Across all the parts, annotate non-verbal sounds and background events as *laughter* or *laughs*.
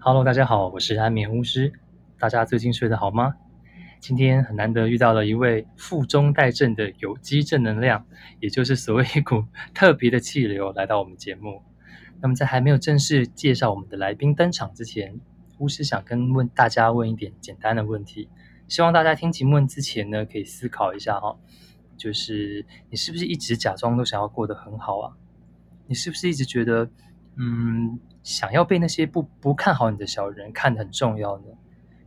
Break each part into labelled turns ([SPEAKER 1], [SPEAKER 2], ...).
[SPEAKER 1] Hello，大家好，我是安眠巫师。大家最近睡得好吗？今天很难得遇到了一位负中带正的有机正能量，也就是所谓一股特别的气流来到我们节目。那么在还没有正式介绍我们的来宾登场之前，巫师想跟问大家问一点简单的问题，希望大家听节目之前呢，可以思考一下哈，就是你是不是一直假装都想要过得很好啊？你是不是一直觉得，嗯，想要被那些不不看好你的小人看得很重要呢？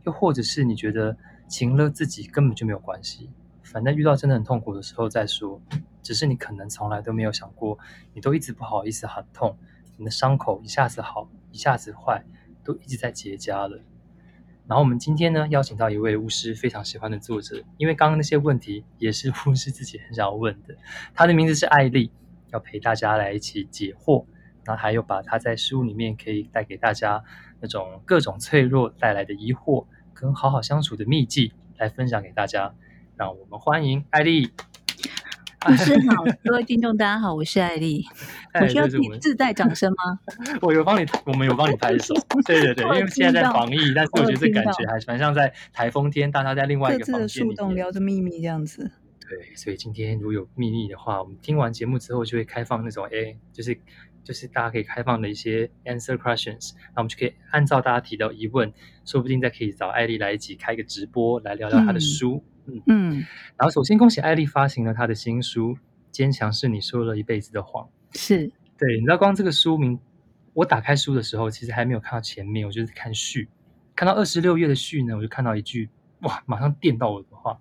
[SPEAKER 1] 又或者是你觉得情勒自己根本就没有关系，反正遇到真的很痛苦的时候再说。只是你可能从来都没有想过，你都一直不好意思喊痛，你的伤口一下子好，一下子坏，都一直在结痂了。然后我们今天呢，邀请到一位巫师非常喜欢的作者，因为刚刚那些问题也是 *laughs* 巫师自己很想要问的。他的名字是艾丽。要陪大家来一起解惑，然后还有把他在书里面可以带给大家那种各种脆弱带来的疑惑跟好好相处的秘籍来分享给大家。让我们欢迎艾丽。
[SPEAKER 2] 老师好，各位听众大家好，我是艾丽。*laughs* 我需要自自带掌声吗？*laughs*
[SPEAKER 1] 我有帮你，我们有帮你拍手。对对对，*laughs* 因为现在在防疫，但是我觉得这感觉还蛮像在台风天，大家在另外一个房间里面，各自的树洞
[SPEAKER 2] 聊着秘密这样子。
[SPEAKER 1] 对，所以今天如果有秘密的话，我们听完节目之后就会开放那种，哎，就是就是大家可以开放的一些 answer questions，那我们就可以按照大家提到疑问，说不定再可以找艾丽来一起开个直播来聊聊她的书。嗯嗯。然后首先恭喜艾丽发行了她的新书《坚强是你说了一辈子的谎》。
[SPEAKER 2] 是。
[SPEAKER 1] 对，你知道光这个书名，我打开书的时候其实还没有看到前面，我就是看序，看到二十六页的序呢，我就看到一句，哇，马上电到我的话。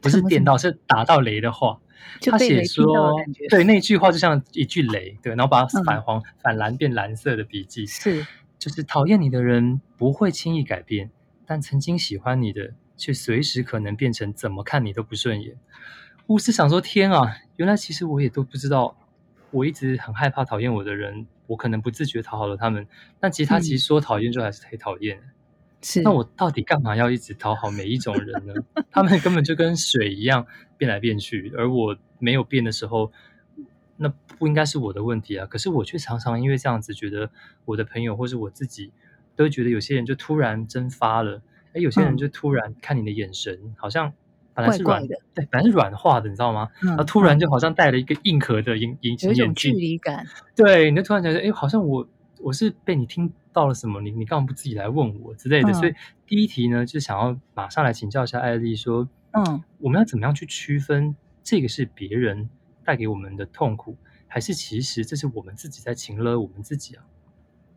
[SPEAKER 1] 不是电到，是打到雷的话。他写说，对那句话就像一句雷，对，然后把它反黄、嗯、反蓝变蓝色的笔记
[SPEAKER 2] 是，
[SPEAKER 1] 就是讨厌你的人不会轻易改变，但曾经喜欢你的却随时可能变成怎么看你都不顺眼。巫师想说，天啊，原来其实我也都不知道，我一直很害怕讨厌我的人，我可能不自觉讨好了他们，但其实他其实说讨厌就还是很讨厌。嗯
[SPEAKER 2] 是
[SPEAKER 1] 那我到底干嘛要一直讨好每一种人呢？*laughs* 他们根本就跟水一样变来变去，而我没有变的时候，那不应该是我的问题啊。可是我却常常因为这样子，觉得我的朋友或是我自己，都觉得有些人就突然蒸发了，哎，有些人就突然看你的眼神，嗯、好像本来是
[SPEAKER 2] 软的，
[SPEAKER 1] 对，本来是软化的，你知道吗？嗯、然后突然就好像带了一个硬壳的眼眼镜，有一种
[SPEAKER 2] 距离感。
[SPEAKER 1] 对，你就突然觉得，哎，好像我我是被你听。到了什么？你你干嘛不自己来问我之类的？嗯、所以第一题呢，就想要马上来请教一下艾丽，说，嗯，我们要怎么样去区分这个是别人带给我们的痛苦，还是其实这是我们自己在情勒我们自己啊？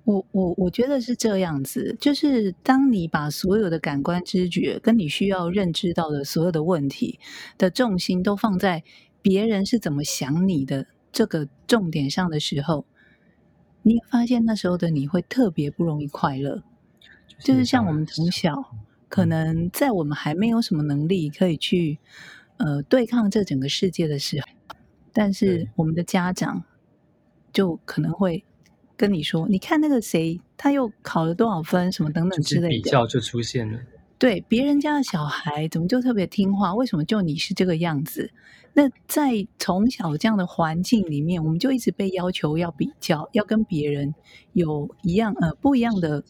[SPEAKER 2] 我我我觉得是这样子，就是当你把所有的感官知觉跟你需要认知到的所有的问题的重心都放在别人是怎么想你的这个重点上的时候。你发现那时候的你会特别不容易快乐，就是像我们从小，可能在我们还没有什么能力可以去呃对抗这整个世界的时候，但是我们的家长就可能会跟你说：“你看那个谁，他又考了多少分，什么等等之类的。”
[SPEAKER 1] 比较就出现了。
[SPEAKER 2] 对，别人家的小孩怎么就特别听话？为什么就你是这个样子？那在从小这样的环境里面，我们就一直被要求要比较，要跟别人有一样呃不一样的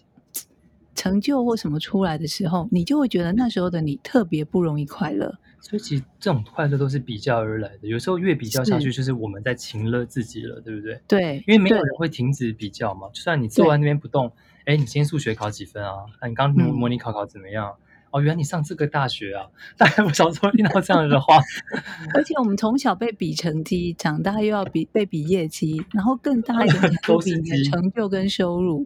[SPEAKER 2] 成就或什么出来的时候，你就会觉得那时候的你特别不容易快乐。
[SPEAKER 1] 所以其实这种快乐都是比较而来的，有时候越比较下去，就是我们在情乐自己了，对不对？
[SPEAKER 2] 对，
[SPEAKER 1] 因为没有人会停止比较嘛。就算你坐在那边不动。哎，你今天数学考几分啊？啊，你刚模模拟考考怎么样？嗯、哦，原来你上这个大学啊！大概我小时候听到这样的话。*laughs*
[SPEAKER 2] 而且我们从小被比成绩，长大又要比被比业绩，然后更大一点都比你的成就跟收入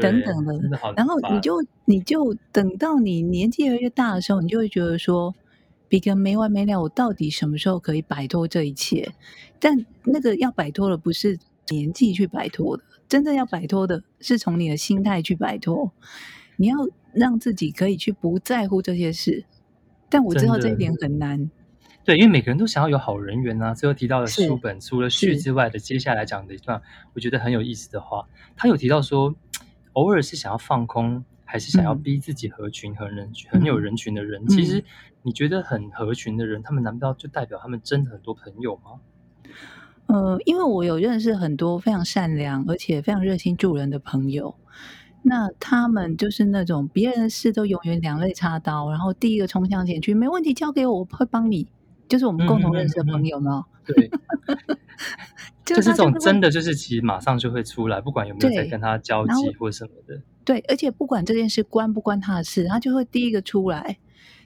[SPEAKER 2] 等等的。的然后你就你就等到你年纪越来越大的时候，你就会觉得说，比个没完没了。我到底什么时候可以摆脱这一切？但那个要摆脱的不是年纪去摆脱的。真正要摆脱的是从你的心态去摆脱，你要让自己可以去不在乎这些事。但我知道这一点很难。
[SPEAKER 1] 对，因为每个人都想要有好人缘啊。最后提到的书本，除了序之外的接下来讲的一段，我觉得很有意思的话，他有提到说，偶尔是想要放空，还是想要逼自己合群和人群、嗯、很有人群的人。其实你觉得很合群的人，他们难道就代表他们真的很多朋友吗？
[SPEAKER 2] 呃，因为我有认识很多非常善良而且非常热心助人的朋友，那他们就是那种别人的事都永远两肋插刀，然后第一个冲向前去，没问题，交给我，我会帮你。就是我们共同认识的朋友吗？
[SPEAKER 1] 对，*laughs* 就是这种真的就是其实马上就会出来，不管有没有在跟他交集或什么的。
[SPEAKER 2] 对，而且不管这件事关不关他的事，他就会第一个出来。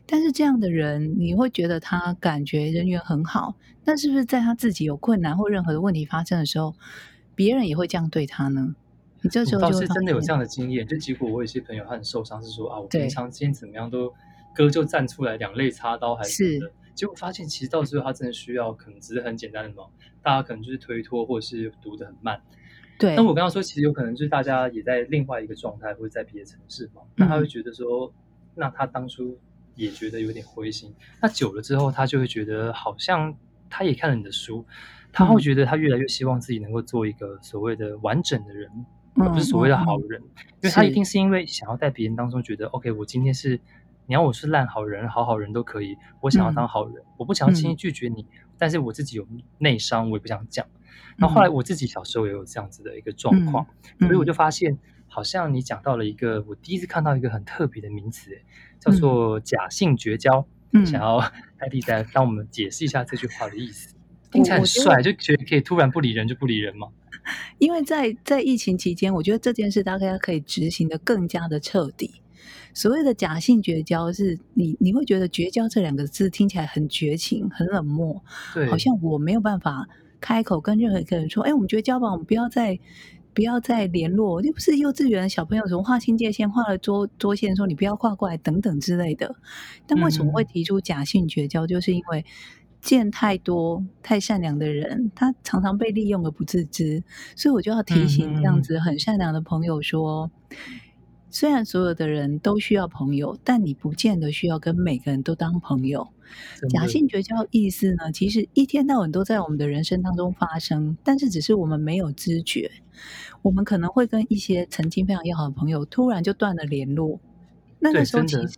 [SPEAKER 2] 但是这样的人，你会觉得他感觉人缘很好，但是不是在他自己有困难或任何的问题发生的时候，别人也会这样对他呢？你这时候就
[SPEAKER 1] 倒是真的有这样的经验，就结果我有些朋友他很受伤，是说啊，我平常今天怎么样都哥就站出来两肋插刀还是什么的。结果发现，其实到最后他真的需要，可能只是很简单的忙，大家可能就是推脱，或者是读得很慢。
[SPEAKER 2] 对。
[SPEAKER 1] 那我刚刚说，其实有可能就是大家也在另外一个状态，或者在别的城市嘛，那他会觉得说，那他当初也觉得有点灰心。那久了之后，他就会觉得，好像他也看了你的书，他会觉得他越来越希望自己能够做一个所谓的完整的人，而不是所谓的好人，因为他一定是因为想要在别人当中觉得，OK，我今天是。你要我是烂好人、好好人都可以，我想要当好人，嗯、我不想要轻易拒绝你，嗯、但是我自己有内伤，我也不想讲。然后后来我自己小时候也有这样子的一个状况，嗯、所以我就发现，好像你讲到了一个我第一次看到一个很特别的名词，叫做假性绝交。嗯、想要艾莉再帮我们解释一下这句话的意思，听起来很帅，就觉得可以突然不理人就不理人吗？*laughs*
[SPEAKER 2] 因为在在疫情期间，我觉得这件事大概可以执行的更加的彻底。所谓的假性绝交，是你你会觉得“绝交”这两个字听起来很绝情、很冷漠，对，好像我没有办法开口跟任何一个人说：“哎，我们绝交吧，我们不要再不要再联络。”又不是幼稚园的小朋友，怎么划清界限、画了桌桌线，说你不要跨过来等等之类的。但为什么会提出假性绝交？嗯、就是因为见太多太善良的人，他常常被利用而不自知，所以我就要提醒这样子很善良的朋友说。嗯虽然所有的人都需要朋友，但你不见得需要跟每个人都当朋友。假性绝交意思呢？其实一天到晚都在我们的人生当中发生，但是只是我们没有知觉。我们可能会跟一些曾经非常要好的朋友突然就断了联络。那个时候其实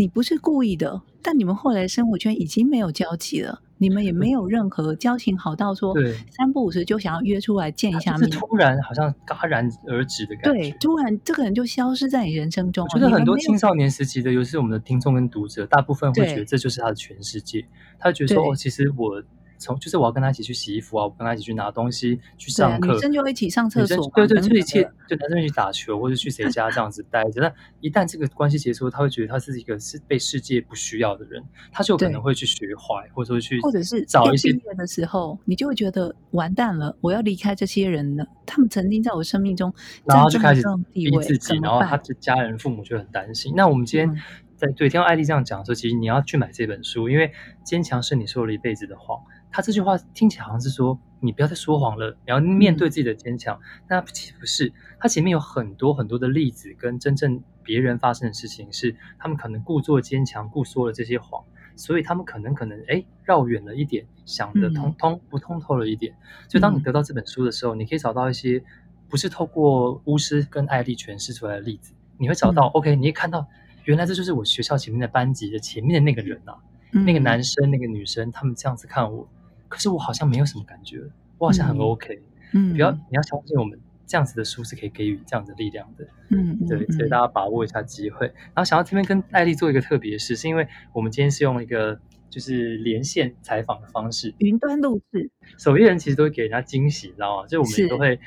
[SPEAKER 2] 你不是故意的，但你们后来生活圈已经没有交集了。你们也没有任何交情好到说三不五时就想要约出来见一下面，
[SPEAKER 1] 突然好像戛然而止的感觉。
[SPEAKER 2] 对，突然这个人就消失在你人生中。
[SPEAKER 1] 我觉得很多青少年时期的，尤其是我们的听众跟读者，大部分会觉得这就是他的全世界。他觉得说，哦，其实我。从就是我要跟他一起去洗衣服啊，我跟他一起去拿东西，去上课。
[SPEAKER 2] 女生就一起上厕所，
[SPEAKER 1] 对对，就一起就男生一起打球或者去谁家这样子待着。那一旦这个关系结束，他会觉得他是一个是被世界不需要的人，他就可能会去学坏，或者说去
[SPEAKER 2] 或者是找一些人的时候，你就会觉得完蛋了，我要离开这些人了。他们曾经在我生命中，
[SPEAKER 1] 然后就开始逼自己，然后他的家人父母就很担心。那我们今天在对听到艾丽这样讲的时候，其实你要去买这本书，因为坚强是你说了一辈子的谎。他这句话听起来好像是说，你不要再说谎了，你要面对自己的坚强。那不是，他前面有很多很多的例子，跟真正别人发生的事情是，他们可能故作坚强，故说了这些谎，所以他们可能可能哎绕远了一点，想得通通不通透了一点。所以当你得到这本书的时候，你可以找到一些不是透过巫师跟艾丽诠释出来的例子，你会找到 OK，你会看到原来这就是我学校前面的班级的前面的那个人啊，那个男生那个女生，他们这样子看我。可是我好像没有什么感觉，我好像很 OK。嗯，不要，你要相信我们这样子的书是可以给予这样的力量的。嗯，对，所以大家把握一下机会。然后想要这边跟艾丽做一个特别事，是因为我们今天是用一个就是连线采访的方式，
[SPEAKER 2] 云端录制。
[SPEAKER 1] 守夜人其实都会给人家惊喜，你知道吗？就我们都会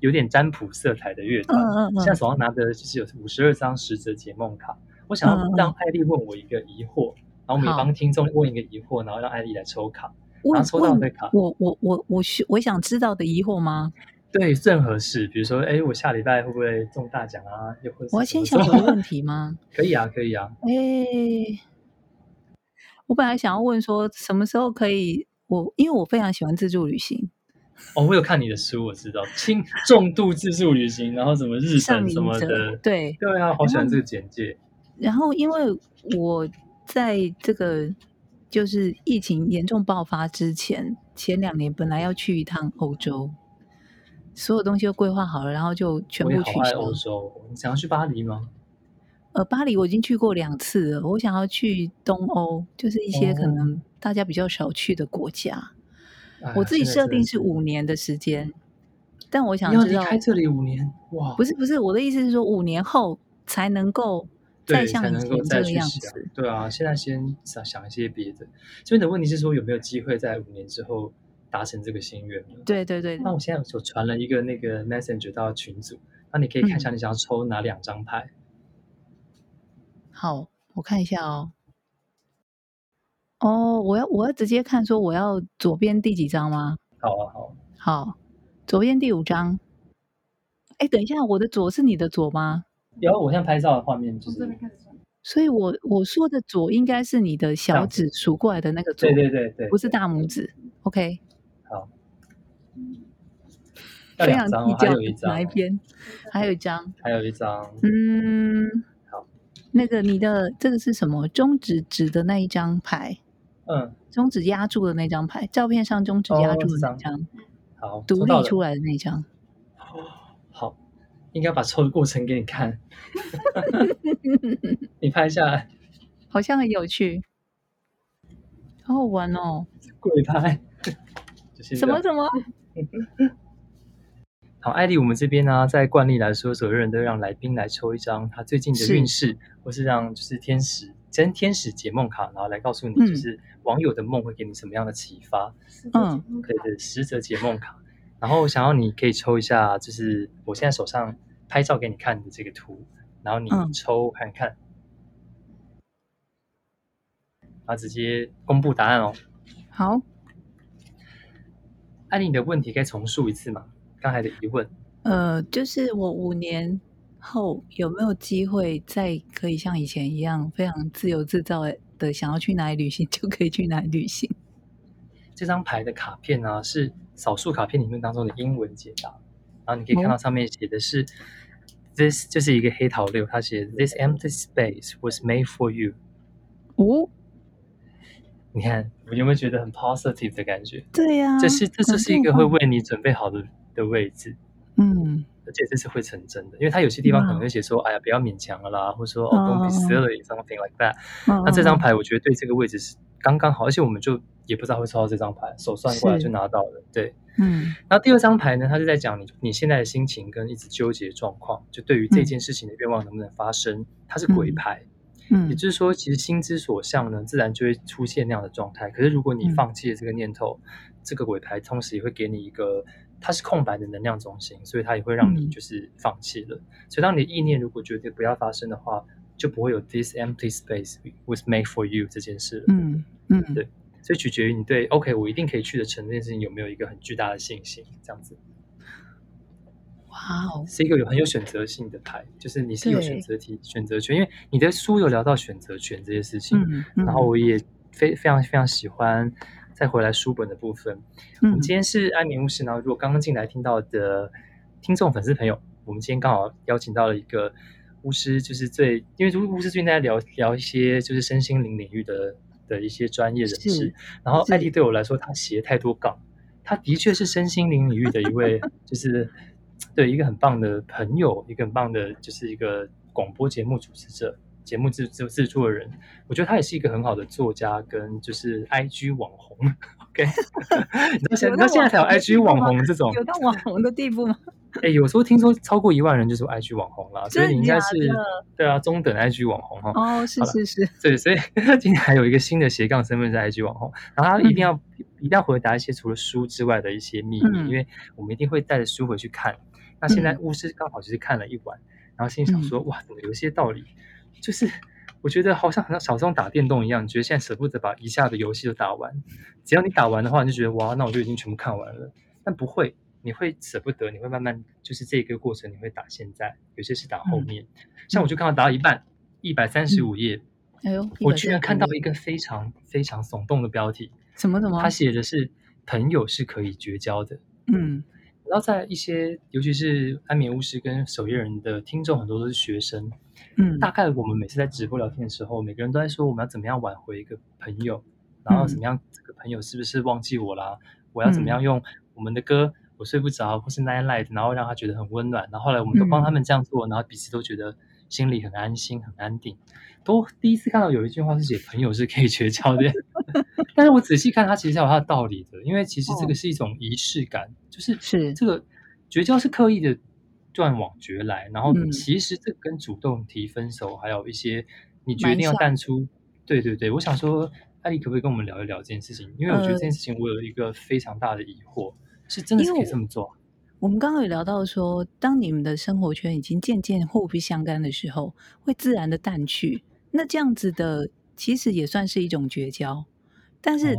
[SPEAKER 1] 有点占卜色彩的乐团。嗯嗯。现在手上拿的就是有五十二张十则解梦卡，我想要让艾丽问我一个疑惑，然后我们也帮听众问一个疑惑，然后让艾丽来抽卡。问抽到的卡，
[SPEAKER 2] 我我我我需我想知道的疑惑吗？
[SPEAKER 1] 对，任何事，比如说，哎，我下礼拜会不会中大奖啊？又或者
[SPEAKER 2] 我要先想个问题吗？*laughs*
[SPEAKER 1] 可以啊，可以啊。
[SPEAKER 2] 哎，我本来想要问说，什么时候可以？我因为我非常喜欢自助旅行。
[SPEAKER 1] 哦，我有看你的书，我知道轻重度自助旅行，然后什么日程什么的，
[SPEAKER 2] 对
[SPEAKER 1] 对啊，好喜欢这个简介。
[SPEAKER 2] 然后因为我在这个。就是疫情严重爆发之前，前两年本来要去一趟欧洲，所有东西都规划好了，然后就全部取消。
[SPEAKER 1] 欧洲，你想要去巴黎吗？
[SPEAKER 2] 呃，巴黎我已经去过两次了，我想要去东欧，就是一些可能大家比较少去的国家。哦、我自己设定是五年的时间。但我想知道，
[SPEAKER 1] 离开这里五年，哇！
[SPEAKER 2] 不是不是，我的意思是说，五年后才能够再像以前这个样子。
[SPEAKER 1] 对啊，现在先想想一些别的。这边的问题是说，有没有机会在五年之后达成这个心愿呢？
[SPEAKER 2] 对对对。
[SPEAKER 1] 那我现在就传了一个那个 Messenger 到群组，那你可以看一下你想要抽哪两张牌。
[SPEAKER 2] 嗯。好，我看一下哦。哦，我要我要直接看说我要左边第几张吗？
[SPEAKER 1] 好啊，好，
[SPEAKER 2] 好，左边第五张。哎，等一下，我的左是你的左吗？
[SPEAKER 1] 有，我现在拍照的画面就是。
[SPEAKER 2] 所以我我说的左应该是你的小指数过来的那个左，
[SPEAKER 1] 对对对对，
[SPEAKER 2] 不是大拇指。OK。
[SPEAKER 1] 好。
[SPEAKER 2] 非常计较，
[SPEAKER 1] 还有一张，
[SPEAKER 2] 哪一边？还有一张。
[SPEAKER 1] 还有一张。
[SPEAKER 2] 嗯。好。那个你的这个是什么？中指指的那一张牌。
[SPEAKER 1] 嗯，
[SPEAKER 2] 中指压住的那张牌，照片上中指压住的那张，
[SPEAKER 1] 好，
[SPEAKER 2] 独立出来的那张。
[SPEAKER 1] 好，应该把抽的过程给你看。*laughs* 你拍下来，
[SPEAKER 2] 好像很有趣，好好玩哦。
[SPEAKER 1] 鬼拍，
[SPEAKER 2] 什么什么？*laughs*
[SPEAKER 1] 好，艾莉，我们这边呢、啊，在惯例来说，所有人都让来宾来抽一张他最近的运势，或是让就是天使。真天使解梦卡，然后来告诉你，就是网友的梦会给你什么样的启发？
[SPEAKER 2] 嗯，
[SPEAKER 1] 对对，十则解梦卡。然后想要你可以抽一下，就是我现在手上拍照给你看的这个图，然后你抽看看，嗯、然后直接公布答案哦。
[SPEAKER 2] 好，
[SPEAKER 1] 艾莉，你的问题可以重述一次吗？刚才的疑问。
[SPEAKER 2] 呃，就是我五年。后有没有机会再可以像以前一样非常自由自在的想要去哪里旅行就可以去哪里旅行？
[SPEAKER 1] 这张牌的卡片呢、啊，是少数卡片里面当中的英文解答，然后你可以看到上面写的是、哦、this 就是一个黑桃六，它写 this empty space was made for you。
[SPEAKER 2] 哦，
[SPEAKER 1] 你看我有没有觉得很 positive 的感觉？
[SPEAKER 2] 对呀、啊，
[SPEAKER 1] 这是这就是一个会为你准备好的的位置。
[SPEAKER 2] 嗯。
[SPEAKER 1] 而且这是会成真的，因为他有些地方可能会写说：“ wow. 哎呀，不要勉强了啦，或者说、oh. 哦，don't be silly something like that。” oh. 那这张牌我觉得对这个位置是刚刚好，而且我们就也不知道会抽到这张牌，手算过来就拿到了。对，
[SPEAKER 2] 嗯。
[SPEAKER 1] 然后第二张牌呢，它是在讲你你现在的心情跟一直纠结状况，就对于这件事情的愿望能不能发生，嗯、它是鬼牌。嗯，也就是说，其实心之所向呢，自然就会出现那样的状态。可是如果你放弃了这个念头，嗯、这个鬼牌同时也会给你一个。它是空白的能量中心，所以它也会让你就是放弃了。嗯、所以当你的意念如果决定不要发生的话，就不会有 this empty space was made for you 这件事了。
[SPEAKER 2] 嗯嗯，
[SPEAKER 1] 对，所以取决于你对 OK，我一定可以去的成这件事情有没有一个很巨大的信心，这样子。
[SPEAKER 2] 哇哦，
[SPEAKER 1] 是一个有很有选择性的牌，就是你是有选择题选择权，因为你的书有聊到选择权这些事情，
[SPEAKER 2] 嗯嗯、
[SPEAKER 1] 然后我也非非常非常喜欢。再回来书本的部分，我们今天是安眠巫师。然后，如果刚刚进来听到的听众粉丝朋友，我们今天刚好邀请到了一个巫师，就是最因为巫师最近在聊聊一些就是身心灵领域的的一些专业人士。然后，艾迪对我来说，他写太多稿，他的确是身心灵领域的一位，*laughs* 就是对一个很棒的朋友，一个很棒的，就是一个广播节目主持者。节目制制制作人，我觉得他也是一个很好的作家，跟就是 I G 网红。OK，你知道现在现在才有 I G 网红这种，
[SPEAKER 2] 有到网红的地步吗？
[SPEAKER 1] 哎、欸，有时候听说超过一万人就是 I G 网红了，所以你应该是对啊，中等 I G 网红哈。
[SPEAKER 2] 哦，是是是，
[SPEAKER 1] 对，所以 *laughs* 今天还有一个新的斜杠身份是 I G 网红，然后他一定要、嗯、一定要回答一些除了书之外的一些秘密，嗯、因为我们一定会带着书回去看。那现在巫师刚好就是看了一晚，然后心想说、嗯、哇，怎么有一些道理。就是我觉得好像好像小时候打电动一样，你觉得现在舍不得把一下的游戏都打完，只要你打完的话，你就觉得哇，那我就已经全部看完了。但不会，你会舍不得，你会慢慢就是这个过程，你会打现在，有些是打后面。嗯、像我就看到打到一半，一百三十五页，哎呦，我居然看到一个非常非常耸动的标题，
[SPEAKER 2] 什么什么？
[SPEAKER 1] 他写的是朋友是可以绝交的，
[SPEAKER 2] 嗯。
[SPEAKER 1] 然后在一些，尤其是安眠巫师跟守夜人的听众，很多都是学生。
[SPEAKER 2] 嗯，
[SPEAKER 1] 大概我们每次在直播聊天的时候，每个人都在说我们要怎么样挽回一个朋友，然后怎么样这个朋友是不是忘记我啦？嗯、我要怎么样用我们的歌《我睡不着》或是《Night Light》，然后让他觉得很温暖。然后后来我们都帮他们这样做，然后彼此都觉得心里很安心、很安定。都第一次看到有一句话是写朋友是可以绝交的，*laughs* 但是我仔细看，它其实是有它的道理的，因为其实这个是一种仪式感，就是是这个绝交是刻意的断网绝来，然后其实这跟主动提分手，嗯、还有一些你决定要淡出。对对对，我想说，艾丽可不可以跟我们聊一聊这件事情？因为我觉得这件事情我有一个非常大的疑惑，呃、是真的是可以这么做？
[SPEAKER 2] 我们刚刚有聊到说，当你们的生活圈已经渐渐互不相干的时候，会自然的淡去。那这样子的其实也算是一种绝交，但是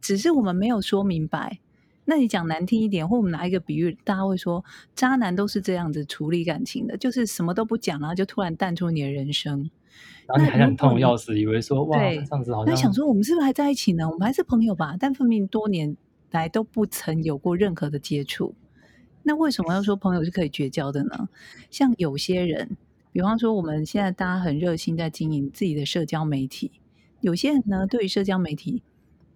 [SPEAKER 2] 只是我们没有说明白。那你讲难听一点，或我们拿一个比喻，大家会说，渣男都是这样子处理感情的，就是什么都不讲，然后就突然淡出你的人生。
[SPEAKER 1] 然后你还想痛要死，以为说哇，这样子好像。
[SPEAKER 2] 那想说我们是不是还在一起呢？我们还是朋友吧？但分明多年来都不曾有过任何的接触。那为什么要说朋友是可以绝交的呢？像有些人，比方说我们现在大家很热心在经营自己的社交媒体，有些人呢，对于社交媒体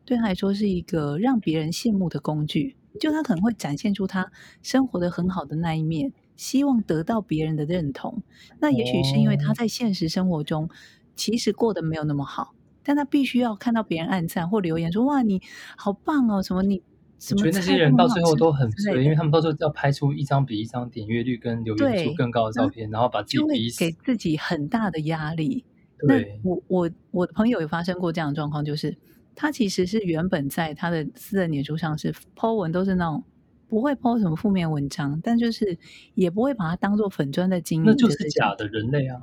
[SPEAKER 2] 对他来说是一个让别人羡慕的工具，就他可能会展现出他生活的很好的那一面，希望得到别人的认同。那也许是因为他在现实生活中其实过得没有那么好，但他必须要看到别人暗赞或留言说：“哇，你好棒哦！”什么你。
[SPEAKER 1] 我觉得那些人到最后都很衰，因为他们到时候要拍出一张比一张点阅率跟留言数更高的照片，然后把自己逼死，
[SPEAKER 2] 给自己很大的压力。对，那我我我的朋友有发生过这样的状况，就是他其实是原本在他的私人脸书上是 po 文都是那种不会 po 什么负面文章，但就是也不会把它当做粉砖的经营，
[SPEAKER 1] 那就是假的人类啊。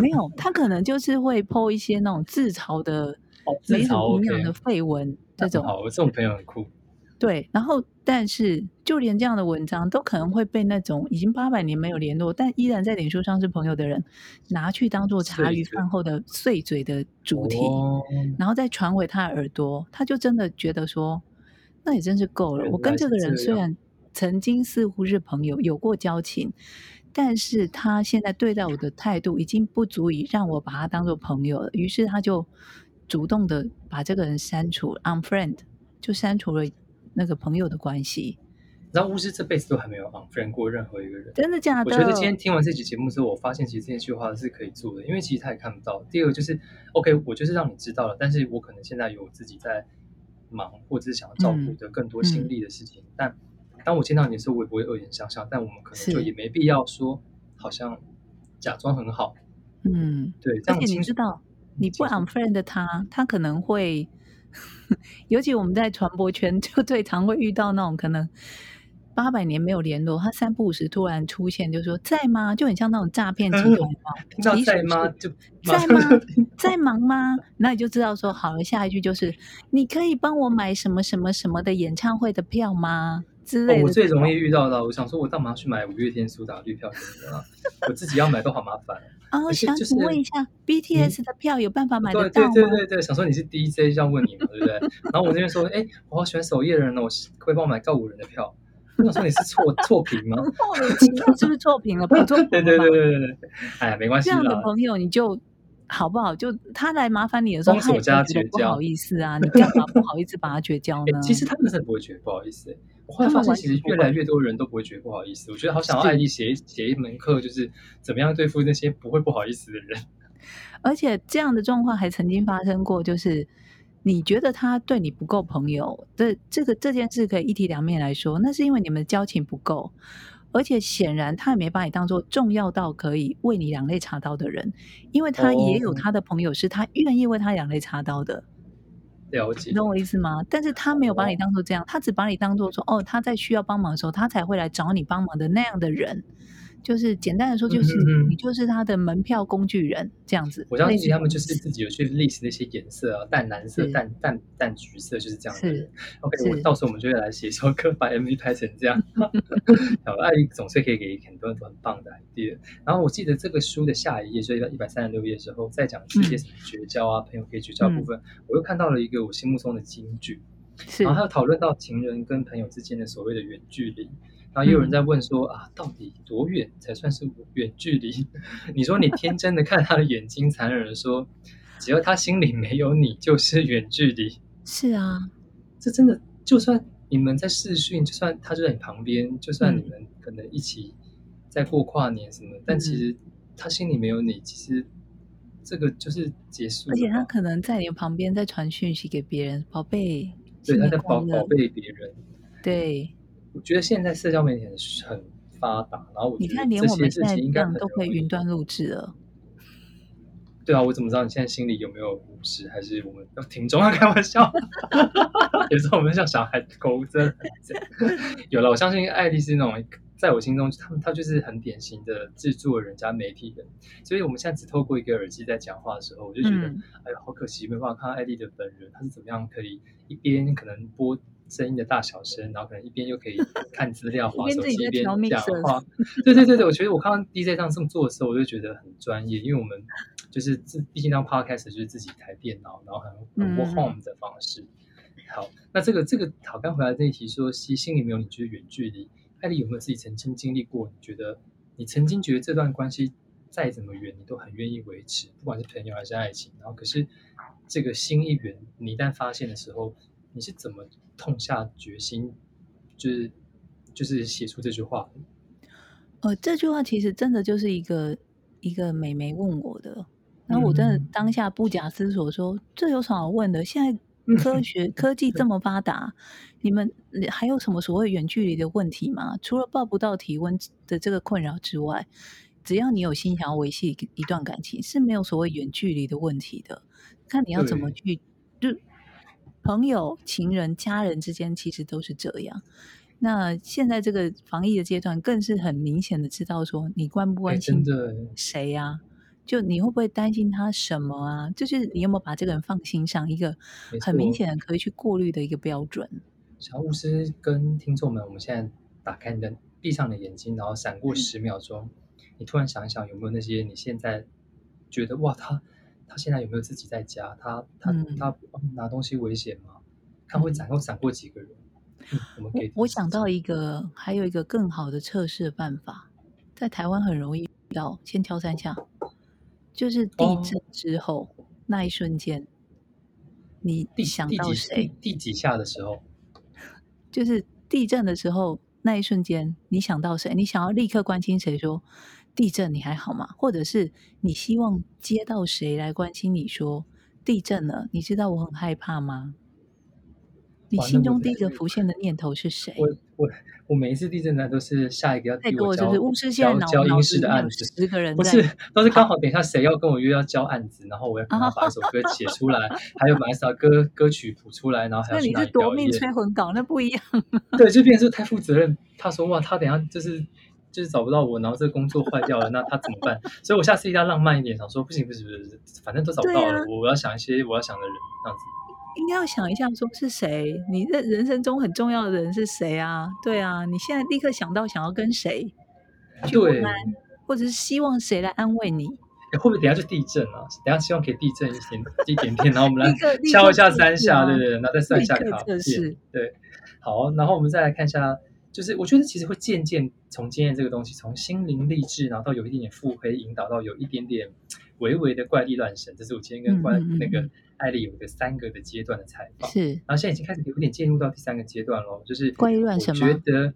[SPEAKER 2] 没有，他可能就是会 po 一些那种自嘲的、没什么营养的废文，哦、这种。
[SPEAKER 1] 好，我这种朋友很酷。
[SPEAKER 2] 对，然后但是就连这样的文章都可能会被那种已经八百年没有联络，但依然在脸书上是朋友的人拿去当做茶余饭后的碎嘴的主题，哦、然后再传回他的耳朵，他就真的觉得说，那也真是够了。我跟这个人虽然曾经似乎是朋友，有过交情，但是他现在对待我的态度已经不足以让我把他当做朋友了。于是他就主动的把这个人删除，unfriend，就删除了。那个朋友的关系，
[SPEAKER 1] 然后巫师这辈子都还没有 unfriend 过任何一个人，
[SPEAKER 2] 真的假的？
[SPEAKER 1] 我觉得今天听完这集节目之后，我发现其实这句话是可以做的，因为其实他也看不到。第二个就是，OK，我就是让你知道了，但是我可能现在有自己在忙，或者是想要照顾的更多心力的事情。嗯嗯、但当我见到你的时候，我也不会恶言相向。但我们可能就也没必要说，好像假装很好。
[SPEAKER 2] 嗯，
[SPEAKER 1] 对。这样
[SPEAKER 2] 而且你知道，你不 unfriend 他，他可能会。*laughs* 尤其我们在传播圈，就最常会遇到那种可能八百年没有联络，他三不五时突然出现，就说在吗？就很像那种诈骗集团嘛。*laughs*
[SPEAKER 1] 听到在吗？就
[SPEAKER 2] 在吗？在忙吗？那你就知道说好了，下一句就是你可以帮我买什么什么什么的演唱会的票吗？之类的、哦。我
[SPEAKER 1] 最容易遇到的，我想说，我干嘛去买五月天苏打绿票什么的啊？我自己要买都好麻烦。
[SPEAKER 2] 啊，我想请问一下，BTS 的票有办法买得
[SPEAKER 1] 到吗？对对对对，想说你是 DJ，这样问你嘛，对不对？然后我那边说，哎，我好喜欢守夜人呢，我可以帮我买告五人的票。我想说你是错错评吗？
[SPEAKER 2] 是不是错评了？*laughs* 不错。
[SPEAKER 1] 对对对对对对，哎，没关系。
[SPEAKER 2] 这样的朋友你就好不好？就他来麻烦你的时候，他也觉得不好意思啊，你干嘛不好意思把他绝交 *laughs* 呢？
[SPEAKER 1] 其实他们是不会觉得不好意思。我后来发现，其实越来越多人都不会觉得不好意思。我觉得好想要艾丽写写一门课，就是怎么样对付那些不会不好意思的人。*laughs*
[SPEAKER 2] 而且这样的状况还曾经发生过，就是你觉得他对你不够朋友，这这个这件事可以一体两面来说，那是因为你们的交情不够，而且显然他也没把你当做重要到可以为你两肋插刀的人，因为他也有他的朋友是他愿意为他两肋插刀的。
[SPEAKER 1] 了解，
[SPEAKER 2] 你懂我意思吗？但是他没有把你当做这样，他只把你当做说，哦，他在需要帮忙的时候，他才会来找你帮忙的那样的人。就是简单的说，就是你就是他的门票工具人这样子。
[SPEAKER 1] 我相信他们就是自己有去历史那些颜色啊，淡蓝色、淡淡淡橘色，就是这样子。OK，我到时候我们就会来写一首歌，把 MV 拍成这样。*laughs* *laughs* 好，艾莉总是可以给很多很棒的 idea。然后我记得这个书的下一页，就一百三十六页的时候，在讲一些什么绝交啊，朋友可以绝交的部分，我又看到了一个我心目中的金句。然后还有讨论到情人跟朋友之间的所谓的远距离。然后又有人在问说、嗯、啊，到底多远才算是远距离？*laughs* 你说你天真的看他的眼睛，残忍的说，只要他心里没有你，就是远距离。*laughs*
[SPEAKER 2] 是啊，
[SPEAKER 1] 这真的，就算你们在视讯，就算他就在你旁边，就算你们可能一起在过跨年什么，嗯、但其实他心里没有你，其实这个就是结束。
[SPEAKER 2] 而且他可能在你旁边在传讯息给别人，宝贝，
[SPEAKER 1] 对，他在宝宝贝别人，
[SPEAKER 2] 对。
[SPEAKER 1] 我觉得现在社交媒体很很发达，然后我觉得
[SPEAKER 2] 你看，连我们现在这样都可以云端录制了。
[SPEAKER 1] 对啊，我怎么知道你现在心里有没有五十？还是我们要听众要开玩笑？*laughs* 有时候我们像小孩狗真有了，我相信爱丽是那种，在我心中，他们他就是很典型的制作人加媒体人。所以我们现在只透过一个耳机在讲话的时候，我就觉得，嗯、哎呀，好可惜，没办法看到艾丽的本人，他是怎么样可以一边可能播声音的大小声，然后可能一边又可以看资料、*laughs* 划手机一边讲话。*laughs* 对对对对，我觉得我看到 DJ 这样这么做的时候，我就觉得很专业，因为我们。就是自，毕竟当 podcast 就是自己台电脑，然后很很 work home 的方式。嗯、好，那这个这个好，刚回来这一题说，心心里没有你，觉得远距离，艾丽有没有自己曾经经历过？你觉得你曾经觉得这段关系再怎么远，你都很愿意维持，不管是朋友还是爱情。然后可是这个心一远，你一旦发现的时候，你是怎么痛下决心，就是就是写出这句话？
[SPEAKER 2] 呃，这句话其实真的就是一个一个美眉问我的。然后我真的当下不假思索说：“嗯、这有什么好问的？现在科学科技这么发达，你们还有什么所谓远距离的问题吗？除了报不到体温的这个困扰之外，只要你有心想要维系一段感情，是没有所谓远距离的问题的。看你要怎么去，就朋友、情人、家人之间其实都是这样。那现在这个防疫的阶段，更是很明显的知道说，你关不关心谁呀？”就你会不会担心他什么啊？就是你有没有把这个人放心上？一个很明显的可以去过滤的一个标准。
[SPEAKER 1] 小巫师跟听众们，我们现在打开你的，闭上你的眼睛，然后闪过十秒钟，嗯、你突然想一想，有没有那些你现在觉得哇，他他现在有没有自己在家？他他、嗯、他拿东西危险吗？他会闪过闪过几个人？嗯、我们给
[SPEAKER 2] 我我想到一个，还有一个更好的测试的办法，在台湾很容易遇到，先挑三下。就是地震之后、哦、那一瞬间，你想到谁？
[SPEAKER 1] 第，第几下的时候？*laughs*
[SPEAKER 2] 就是地震的时候那一瞬间，你想到谁？你想要立刻关心谁？说地震你还好吗？或者是你希望接到谁来关心你？说地震了，你知道我很害怕吗？你心中第一个浮现的念头是谁？
[SPEAKER 1] 我我我每一次地震呢，都是下一个要
[SPEAKER 2] 给我交巫师现在
[SPEAKER 1] 交音师的案子，
[SPEAKER 2] 十个人
[SPEAKER 1] 不是都是刚好等一下谁要跟我约要交案子，然后我要跟他把一首歌写出来，*laughs* 还有把一首歌歌曲谱出来，然后还要去哪里表演？那你是夺命
[SPEAKER 2] 催魂稿，那不一样。
[SPEAKER 1] 对，就变成是太负责任。他说哇，他等下就是就是找不到我，然后这个工作坏掉了，那他怎么办？所以我下次一定要浪漫一点，想说不行不行不行，反正都找不到了，我我要想一些我要想的人这样子。
[SPEAKER 2] 应该要想一下，说是谁？你的人生中很重要的人是谁啊？对啊，你现在立刻想到想要跟谁去问安，对或者是希望谁来安慰你？
[SPEAKER 1] 会不会等下就地震啊？等下希望可以地震一点一点点，然后我们来敲一下三下，对对对，然后再算一下卡片。对，好，然后我们再来看一下，就是我觉得其实会渐渐从经验这个东西，从心灵励志，然后到有一点点腹黑，引导到有一点点微微的怪力乱神。这是我今天跟关那个。艾丽有一个三个的阶段的采访，
[SPEAKER 2] 是，
[SPEAKER 1] 然后现在已经开始有点进入到第三个阶段喽，就是
[SPEAKER 2] 怪力乱神？
[SPEAKER 1] 我觉得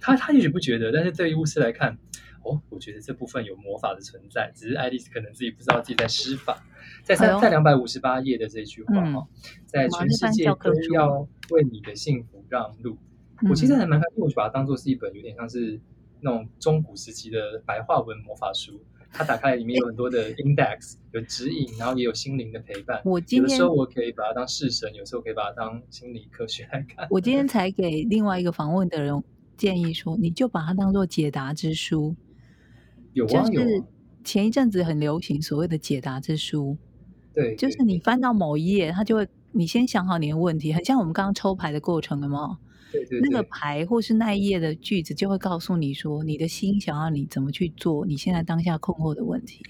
[SPEAKER 1] 他他也许不觉得，但是对于巫师来看，哦，我觉得这部分有魔法的存在，只是爱丽丝可能自己不知道自己在施法。在三在两百五十八页的这句话哈，嗯、在全世界都要为你的幸福让路。嗯、我其实还蛮开心，我就把它当做是一本有点像是那种中古时期的白话文魔法书。它打开来里面有很多的 *laughs* index，有指引，然后也有心灵的陪伴。我今天有的时候我可以把它当式神，有时候可以把它当心理科学来看。
[SPEAKER 2] 我今天 *laughs* 才给另外一个访问的人建议说，你就把它当做解答之书。
[SPEAKER 1] 有啊，有。就是
[SPEAKER 2] 前一阵子很流行所谓的解答之书，
[SPEAKER 1] 对，
[SPEAKER 2] 就是你翻到某一页，它就会你先想好你的问题，很像我们刚刚抽牌的过程，有没有？
[SPEAKER 1] 对对对，
[SPEAKER 2] 那个牌或是那一页的句子就会告诉你说，你的心想要你怎么去做，你现在当下困惑的问题。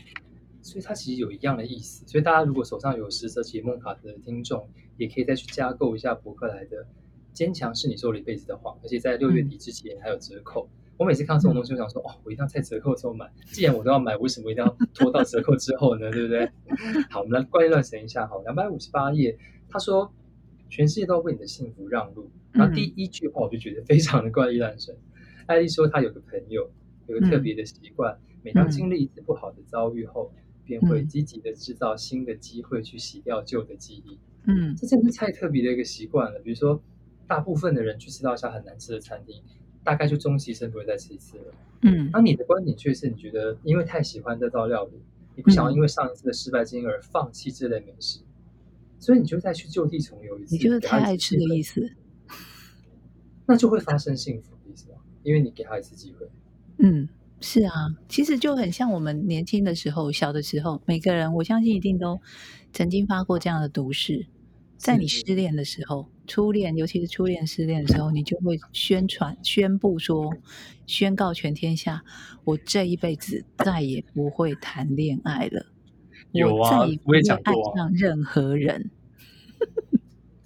[SPEAKER 1] 所以它其实有一样的意思。所以大家如果手上有十则解梦卡的听众，也可以再去加购一下博客来的《坚强是你说了一辈子的谎》，而且在六月底之前还有折扣。嗯、我每次看到这种东西，我想说，哦，我一定要在折扣的时候买。既然我都要买，为什么一定要拖到折扣之后呢？对不对？好，我们来怪力乱神一下。好，两百五十八页，他说。全世界都为你的幸福让路。然后第一句话我就觉得非常的怪力乱神。艾丽说她有个朋友，有个特别的习惯，每当经历一次不好的遭遇后，便会积极的制造新的机会去洗掉旧的记忆。嗯，这真的是太特别的一个习惯了。比如说，大部分的人去吃到一家很难吃的餐厅，大概就终其一生不会再吃一次了。
[SPEAKER 2] 嗯，
[SPEAKER 1] 那你的观点却是你觉得因为太喜欢这道料理，你不想要因为上一次的失败经验而放弃这类美食，嗯、所以你就再去就地重游一次。
[SPEAKER 2] 你就是太爱吃的意思，
[SPEAKER 1] 那就会发生幸福的意思吗？因为你给他一次机会。
[SPEAKER 2] 嗯，是啊，其实就很像我们年轻的时候、小的时候，每个人我相信一定都曾经发过这样的毒誓。在你失恋的时候，初恋，尤其是初恋失恋的时候，你就会宣传、宣布说、宣告全天下：我这一辈子再也不会谈恋爱了。
[SPEAKER 1] 有啊，
[SPEAKER 2] 我再也不会爱上任何人。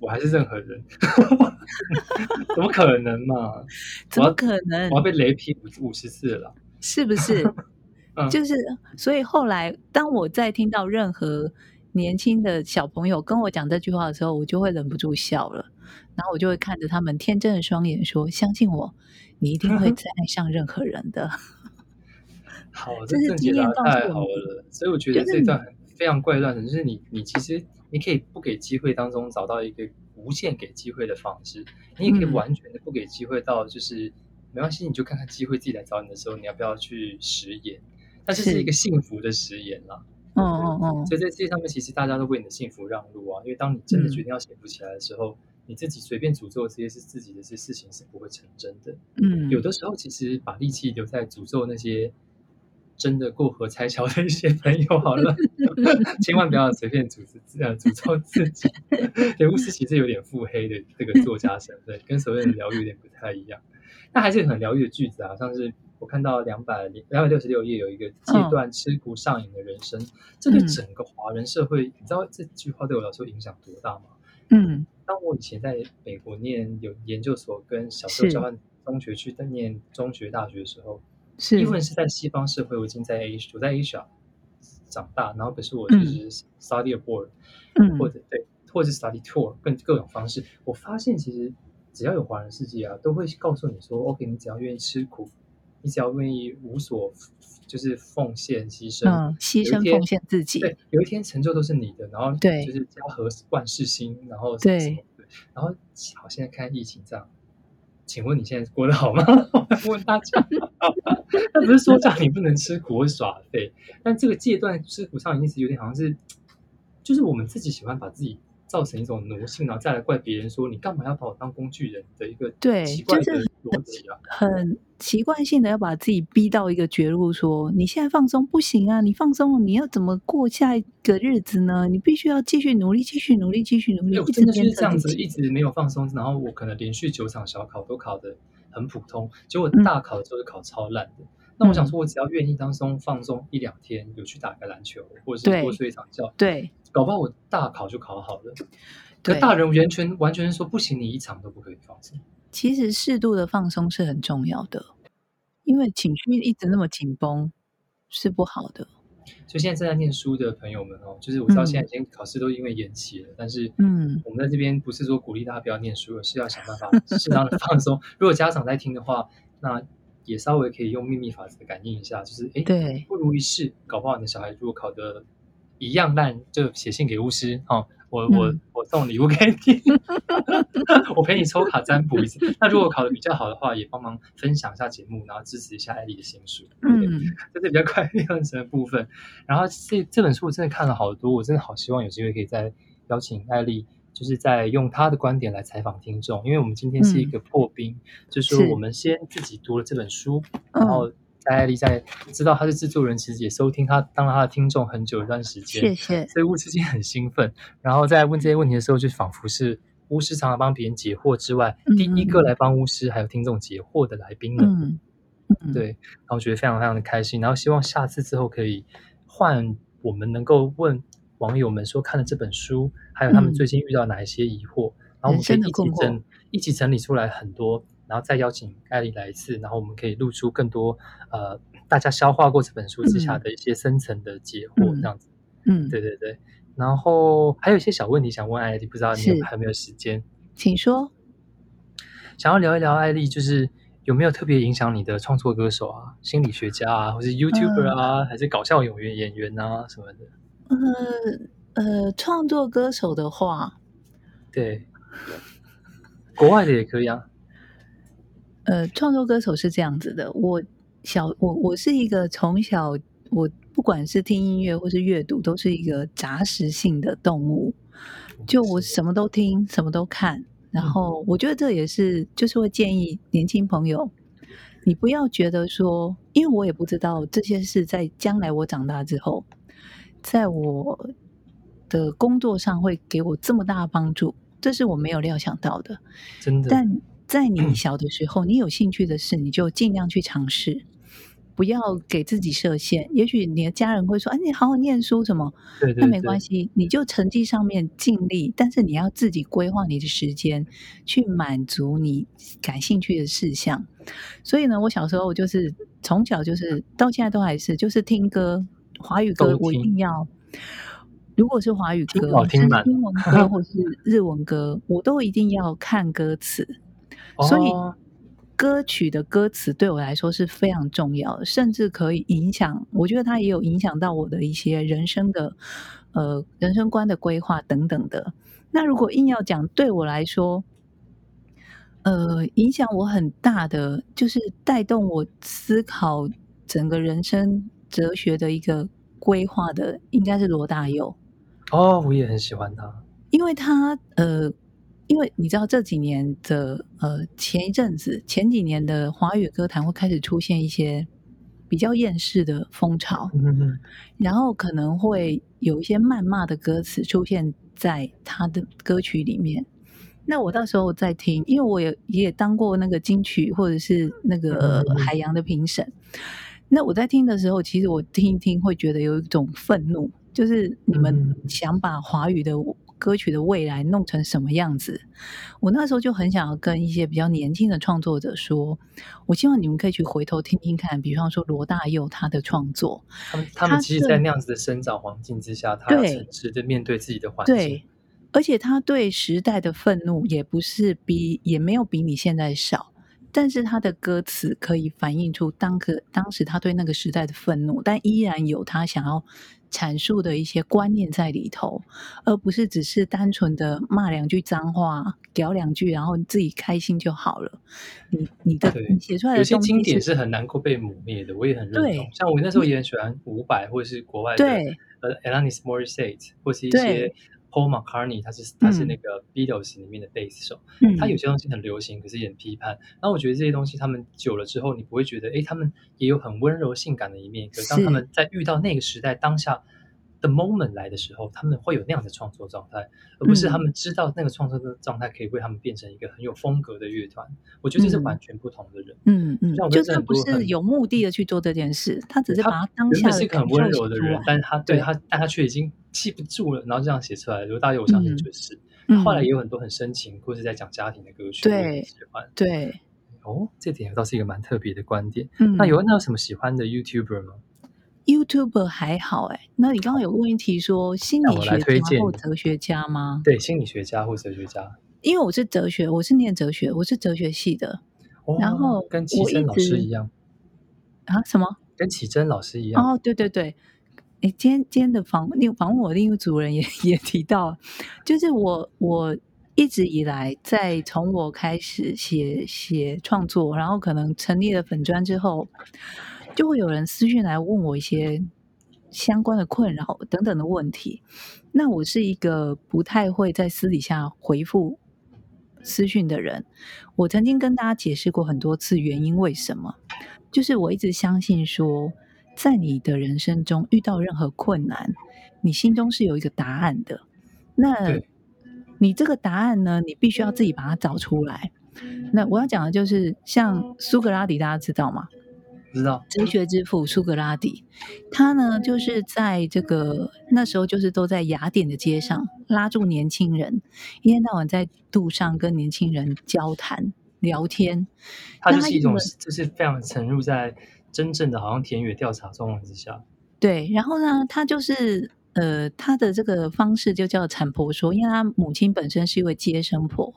[SPEAKER 1] 我还是任何人？*laughs* 怎么可能嘛？
[SPEAKER 2] 怎么可能？
[SPEAKER 1] 我要被雷劈五五十次了，
[SPEAKER 2] 是不是？嗯、就是，所以后来，当我在听到任何。年轻的小朋友跟我讲这句话的时候，我就会忍不住笑了，然后我就会看着他们天真的双眼说：“相信我，你一定会再爱上任何人的。*laughs* ”
[SPEAKER 1] 好，这是经验太好了，所以我觉得这段非常怪诞的，就是你，你其实你可以不给机会当中找到一个无限给机会的方式，你也可以完全的不给机会到就是、嗯、没关系，你就看看机会自己来找你的时候，你要不要去食言？但是是一个幸福的食言啦。
[SPEAKER 2] 嗯嗯嗯，
[SPEAKER 1] 所以在这上面，其实大家都为你的幸福让路啊。因为当你真的决定要幸福起来的时候，嗯、你自己随便诅咒这些是自己的这些事情是不会成真的。
[SPEAKER 2] 嗯，
[SPEAKER 1] 有的时候其实把力气留在诅咒那些真的过河拆桥的一些朋友好了，*laughs* 千万不要随便诅咒呃诅咒自己。对，巫师其实有点腹黑的这个作家身份，跟所谓的疗愈有点不太一样。那还是很疗愈的句子啊，像是。我看到两百两百六十六页有一个戒断吃苦上瘾的人生，哦、这对整个华人社会，嗯、你知道这句话对我来说影响多大吗？
[SPEAKER 2] 嗯，当
[SPEAKER 1] 我以前在美国念有研究所，跟小时候交换中学去在念中学大学的时候，是。因为是在西方社会，我已经在 A 我在 Asia 长大，然后可是我就是 study abroad，嗯，或者对，或者是 study tour，更各种方式，我发现其实只要有华人世界啊，都会告诉你说，OK，你只要愿意吃苦。你只要愿意无所，就是奉献牺牲，
[SPEAKER 2] 嗯，牺牲奉献自己，
[SPEAKER 1] 对，有一天成就都是你的，然后对，就是家和万事兴，然后对，然后好，现在看疫情这样，请问你现在过得好吗？我 *laughs* 问大家，*laughs* 那不是说叫你不能吃苦会耍废，但这个戒断吃苦上瘾意思有点好像是，就是我们自己喜欢把自己。造成一种奴性，然后再来怪别人说你干嘛要把我当工具人的一个奇怪的逻辑啊，
[SPEAKER 2] 很，很习惯性的要把自己逼到一个绝路说，说你现在放松不行啊，你放松了你要怎么过下一个日子呢？你必须要继续努力，继续努力，继续努力。
[SPEAKER 1] 我真的是这样子，一直没有放松，然后我可能连续九场小考都考得很普通，结果大考的时候考超烂的。嗯那我想说，我只要愿意当中放松一两天，有去打个篮球，或者是多睡一场觉，
[SPEAKER 2] 对，
[SPEAKER 1] 搞不好我大考就考好了。可大人完全完全说不行，你一场都不可以放松。
[SPEAKER 2] 其实适度的放松是很重要的，因为情绪一直那么紧绷是不好的。
[SPEAKER 1] 所以现在正在念书的朋友们哦，就是我知道现在已经考试都因为延期了，嗯、但是嗯，我们在这边不是说鼓励大家不要念书，而是要想办法适当的 *laughs* 放松。如果家长在听的话，那。也稍微可以用秘密法则感应一下，就是哎，对，不如一试，搞不好你的小孩如果考得一样烂，就写信给巫师，哦，我、嗯、我我送礼物给你，*laughs* 我陪你抽卡占卜一次。那如果考的比较好的话，也帮忙分享一下节目，然后支持一下艾丽的新书。嗯，这是比较快乐养成的部分。然后这这本书我真的看了好多，我真的好希望有机会可以再邀请艾丽。就是在用她的观点来采访听众，因为我们今天是一个破冰，嗯、就是说我们先自己读了这本书，然后在艾丽在知道他是制作人，其实也收听他当了他的听众很久一段时间，谢谢。所以巫师今天很兴奋，然后在问这些问题的时候，就仿佛是巫师常常帮别人解惑之外，嗯、第一个来帮巫师还有听众解惑的来宾了。嗯嗯，对，然后我觉得非常非常的开心，然后希望下次之后可以换我们能够问。网友们说看了这本书，还有他们最近遇到哪一些疑惑，嗯、然后我们可以一起整一起整理出来很多，然后再邀请艾莉来一次，然后我们可以录出更多呃大家消化过这本书之下的一些深层的解惑，这样子。嗯，对对对。然后还有一些小问题想问艾莉，不知道你有还没有时间？
[SPEAKER 2] 请说。
[SPEAKER 1] 想要聊一聊艾莉，就是有没有特别影响你的创作歌手啊、心理学家啊，或是 YouTuber 啊，嗯、还是搞笑演员演员啊什么的？
[SPEAKER 2] 呃呃，创作歌手的话，
[SPEAKER 1] 对，国外的也可以啊。
[SPEAKER 2] 呃，创作歌手是这样子的，我小我我是一个从小我不管是听音乐或是阅读，都是一个杂食性的动物，就我什么都听，什么都看，然后我觉得这也是就是会建议年轻朋友，你不要觉得说，因为我也不知道这些事在将来我长大之后，在我的工作上会给我这么大的帮助，这是我没有料想到的，
[SPEAKER 1] 真的，
[SPEAKER 2] 但。在你小的时候，你有兴趣的事，你就尽量去尝试，不要给自己设限。也许你的家人会说：“哎，你好好念书，什么？”
[SPEAKER 1] 对对对，
[SPEAKER 2] 那没关系，你就成绩上面尽力，但是你要自己规划你的时间，去满足你感兴趣的事项。所以呢，我小时候就是从小就是到现在都还是，就是听歌，华语歌我一定要。如果是华语歌，是英文歌或是日文歌，我都一定要看歌词。所以，歌曲的歌词对我来说是非常重要的，甚至可以影响。我觉得它也有影响到我的一些人生的，呃，人生观的规划等等的。那如果硬要讲，对我来说，呃，影响我很大的，就是带动我思考整个人生哲学的一个规划的，应该是罗大佑。
[SPEAKER 1] 哦，我也很喜欢他，
[SPEAKER 2] 因为他，呃。因为你知道这几年的呃，前一阵子前几年的华语歌坛会开始出现一些比较厌世的风潮，
[SPEAKER 1] 嗯，
[SPEAKER 2] 然后可能会有一些谩骂的歌词出现在他的歌曲里面。那我到时候再听，因为我也也当过那个金曲或者是那个海洋的评审。那我在听的时候，其实我听一听会觉得有一种愤怒，就是你们想把华语的。歌曲的未来弄成什么样子？我那时候就很想要跟一些比较年轻的创作者说，我希望你们可以去回头听听看，比方说罗大佑他的创作，
[SPEAKER 1] 他们他们其实，在那样子的生长环境之下，他诚实的面对自己的环境，
[SPEAKER 2] 对，而且他对时代的愤怒也不是比，也没有比你现在少。但是他的歌词可以反映出当个当时他对那个时代的愤怒，但依然有他想要阐述的一些观念在里头，而不是只是单纯的骂两句脏话、屌两句，然后你自己开心就好了。你你的你写出来的，有
[SPEAKER 1] 些经典是很难够被抹灭的，我也很认同。像我那时候也很喜欢伍佰，或者是国外的呃 Alanis Morissette，或是一些。Paul McCartney，他是他是那个 Beatles 里面的贝斯手，嗯，他有些东西很流行，可是也很批判。那我觉得这些东西他们久了之后，你不会觉得，哎，他们也有很温柔性感的一面。可是当他们在遇到那个时代当下的 moment 来的时候，他们会有那样的创作状态，而不是他们知道那个创作的状态可以为他们变成一个很有风格的乐团。我觉得这是完全不同的人。
[SPEAKER 2] 嗯嗯，就他不是有目的的去做这件事，他只是把他当下的
[SPEAKER 1] 是个很温柔的人，但是他对他，但他却已经。记不住了，然后这样写出来。如果大家我相信就是，嗯、后来也有很多很深情或是在讲家庭的歌曲，
[SPEAKER 2] 对，
[SPEAKER 1] 喜欢。
[SPEAKER 2] 对，
[SPEAKER 1] 哦，这点倒是一个蛮特别的观点。嗯，那有那有什么喜欢的 YouTuber 吗
[SPEAKER 2] ？YouTuber 还好哎。那你刚刚有问一题说心理学家或哲学家吗？
[SPEAKER 1] 对，心理学家或哲学家。
[SPEAKER 2] 因为我是哲学，我是念哲学，我是哲学系的。
[SPEAKER 1] 哦、
[SPEAKER 2] 然后
[SPEAKER 1] 跟启真老师一样
[SPEAKER 2] 啊？什么？
[SPEAKER 1] 跟启真老师一样？
[SPEAKER 2] 哦，对对对。哎，今天今天的访问，访问我另一个主人也 *laughs* 也提到，就是我我一直以来在从我开始写写创作，然后可能成立了粉专之后，就会有人私讯来问我一些相关的困扰等等的问题。那我是一个不太会在私底下回复私讯的人。我曾经跟大家解释过很多次原因为什么，就是我一直相信说。在你的人生中遇到任何困难，你心中是有一个答案的。那你这个答案呢？你必须要自己把它找出来。那我要讲的就是，像苏格拉底，大家知道吗？
[SPEAKER 1] 知道。
[SPEAKER 2] 哲学之父苏格拉底，他呢就是在这个那时候，就是都在雅典的街上拉住年轻人，一天到晚在路上跟年轻人交谈聊天。
[SPEAKER 1] 他就是一种，就是非常沉入在。真正的好像田野调查状况之下，
[SPEAKER 2] 对，然后呢，他就是呃，他的这个方式就叫产婆说，因为他母亲本身是一位接生婆，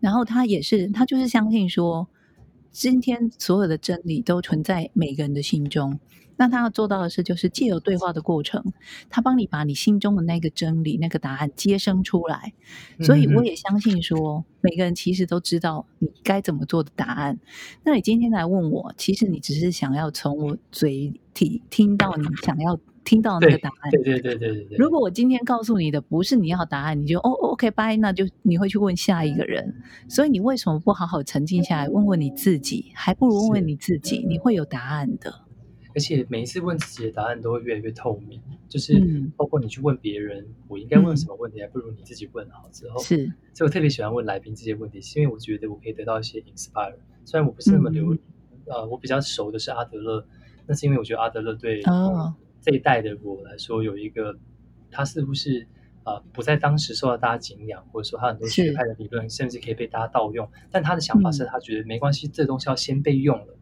[SPEAKER 2] 然后他也是，他就是相信说，今天所有的真理都存在每个人的心中，那他要做到的是，就是借由对话的过程，他帮你把你心中的那个真理、那个答案接生出来。所以我也相信说，每个人其实都知道你该怎么做的答案。那你今天来问我，其实你只是想要从我嘴里听到你想要听到那个答案。
[SPEAKER 1] 对对对对对对。
[SPEAKER 2] 如果我今天告诉你的不是你要答案，你就哦，OK，拜，那就你会去问下一个人。所以你为什么不好好沉静下来问问你自己？还不如问问你自己，你会有答案的。
[SPEAKER 1] 而且每一次问自己的答案都会越来越透明，就是包括你去问别人，嗯、我应该问什么问题，还不如你自己问好之后。
[SPEAKER 2] 是，
[SPEAKER 1] 所以我特别喜欢问来宾这些问题，是因为我觉得我可以得到一些 inspire。虽然我不是那么流，嗯、呃，我比较熟的是阿德勒，那是因为我觉得阿德勒对这一代的我来说有一个，他似乎是啊、呃、不在当时受到大家敬仰，或者说他很多学派的理论甚至可以被大家盗用，但他的想法是他觉得没关系，这东西要先被用了。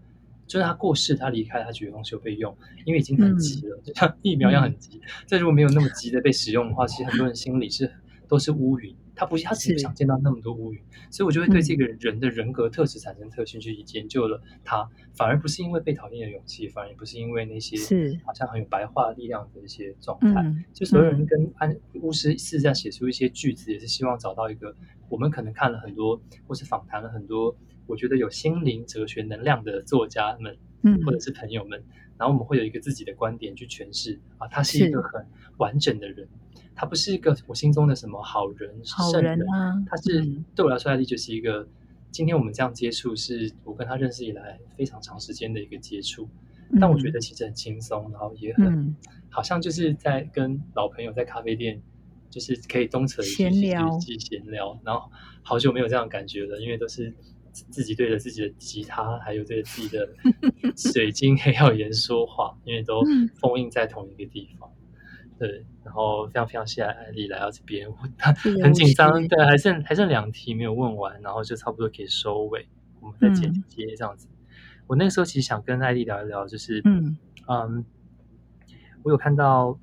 [SPEAKER 1] 就是他过世，他离开，他觉得东西有被用，因为已经很急了，嗯、*laughs* 就像疫苗一样很急。这、嗯、如果没有那么急的被使用的话，其实很多人心里是都是乌云。他不，他只是不想见到那么多乌云，所以我就会对这个人的人格特质产生特性，去研究了他。反而不是因为被讨厌的勇气，反而也不是因为那些好像很有白话力量的一些状态。就所有人跟安巫师试着写出一些句子，也是希望找到一个我们可能看了很多，或是访谈了很多。我觉得有心灵哲学能量的作家们，嗯，或者是朋友们，然后我们会有一个自己的观点去诠释啊，他是一个很完整的人，他不是一个我心中的什么好人、
[SPEAKER 2] 好人啊，
[SPEAKER 1] 他是对我来说，艾莉就是一个今天我们这样接触，是我跟他认识以来非常长时间的一个接触，但我觉。得其实很轻松，然后也很好像就是在跟老朋友在咖啡店，就是可以东扯一句西扯一句闲聊，然后好久没有这样感觉了，因为都是。自己对着自己的吉他，还有对着自己的 *laughs* 水晶黑曜岩说话，因为都封印在同一个地方。对，然后非常非常谢谢艾丽来到这边，很紧张。对，还剩还剩两题没有问完，然后就差不多可以收尾，我们再接接这样子。嗯、我那个时候其实想跟艾丽聊一聊，就是嗯嗯，我有看到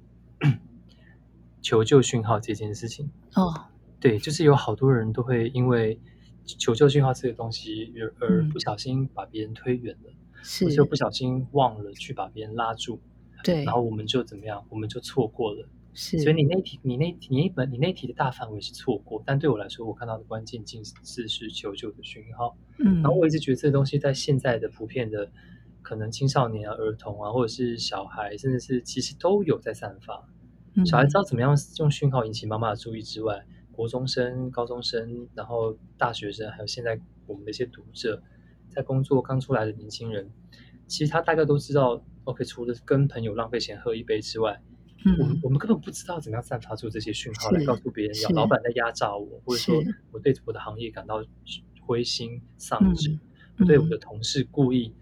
[SPEAKER 1] 求救讯号这件事情哦，对，就是有好多人都会因为。求救讯号这个东西，而而不小心把别人推远了，或者、嗯、不小心忘了去把别人拉住，对，然后我们就怎么样？我们就错过了。是，所以你那题，你那你那本，你那题的大范围是错过，但对我来说，我看到的关键字是是求救的讯号。嗯，然后我一直觉得这个东西在现在的普遍的可能青少年啊、儿童啊，或者是小孩，甚至是其实都有在散发。嗯、小孩知道怎么样用讯号引起妈妈的注意之外。国中生、高中生，然后大学生，还有现在我们的一些读者，在工作刚出来的年轻人，其实他大概都知道，OK，除了跟朋友浪费钱喝一杯之外，嗯，我们我们根本不知道怎么样散发出这些讯号来告诉别人，要老板在压榨我，或者说我对我的行业感到灰心丧志，嗯、对我的同事故意。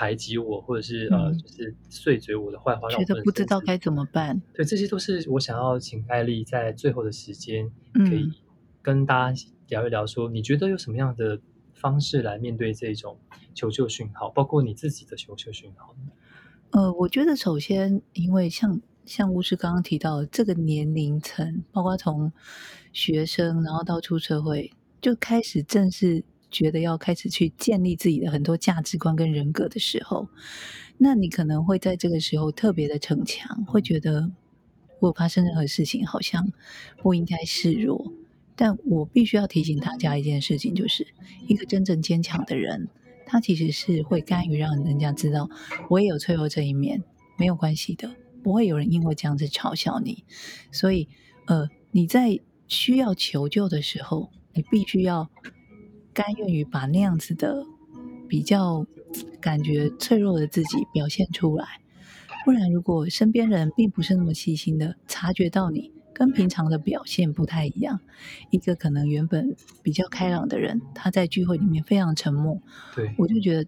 [SPEAKER 1] 排挤我，或者是呃，就是碎嘴我的坏话，觉得
[SPEAKER 2] 不知道该怎么办。
[SPEAKER 1] 对，这些都是我想要请艾丽在最后的时间，可以跟大家聊一聊说，说、嗯、你觉得有什么样的方式来面对这种求救讯号，包括你自己的求救讯号。
[SPEAKER 2] 呃，我觉得首先，因为像像巫师刚刚提到的这个年龄层，包括从学生然后到出社会，就开始正式。觉得要开始去建立自己的很多价值观跟人格的时候，那你可能会在这个时候特别的逞强，会觉得我发生任何事情好像不应该示弱。但我必须要提醒大家一件事情，就是一个真正坚强的人，他其实是会甘于让人家知道我也有脆弱这一面，没有关系的，不会有人因为这样子嘲笑你。所以，呃，你在需要求救的时候，你必须要。甘愿于把那样子的比较感觉脆弱的自己表现出来，不然如果身边人并不是那么细心的察觉到你跟平常的表现不太一样，一个可能原本比较开朗的人，他在聚会里面非常沉默，对，我就觉得，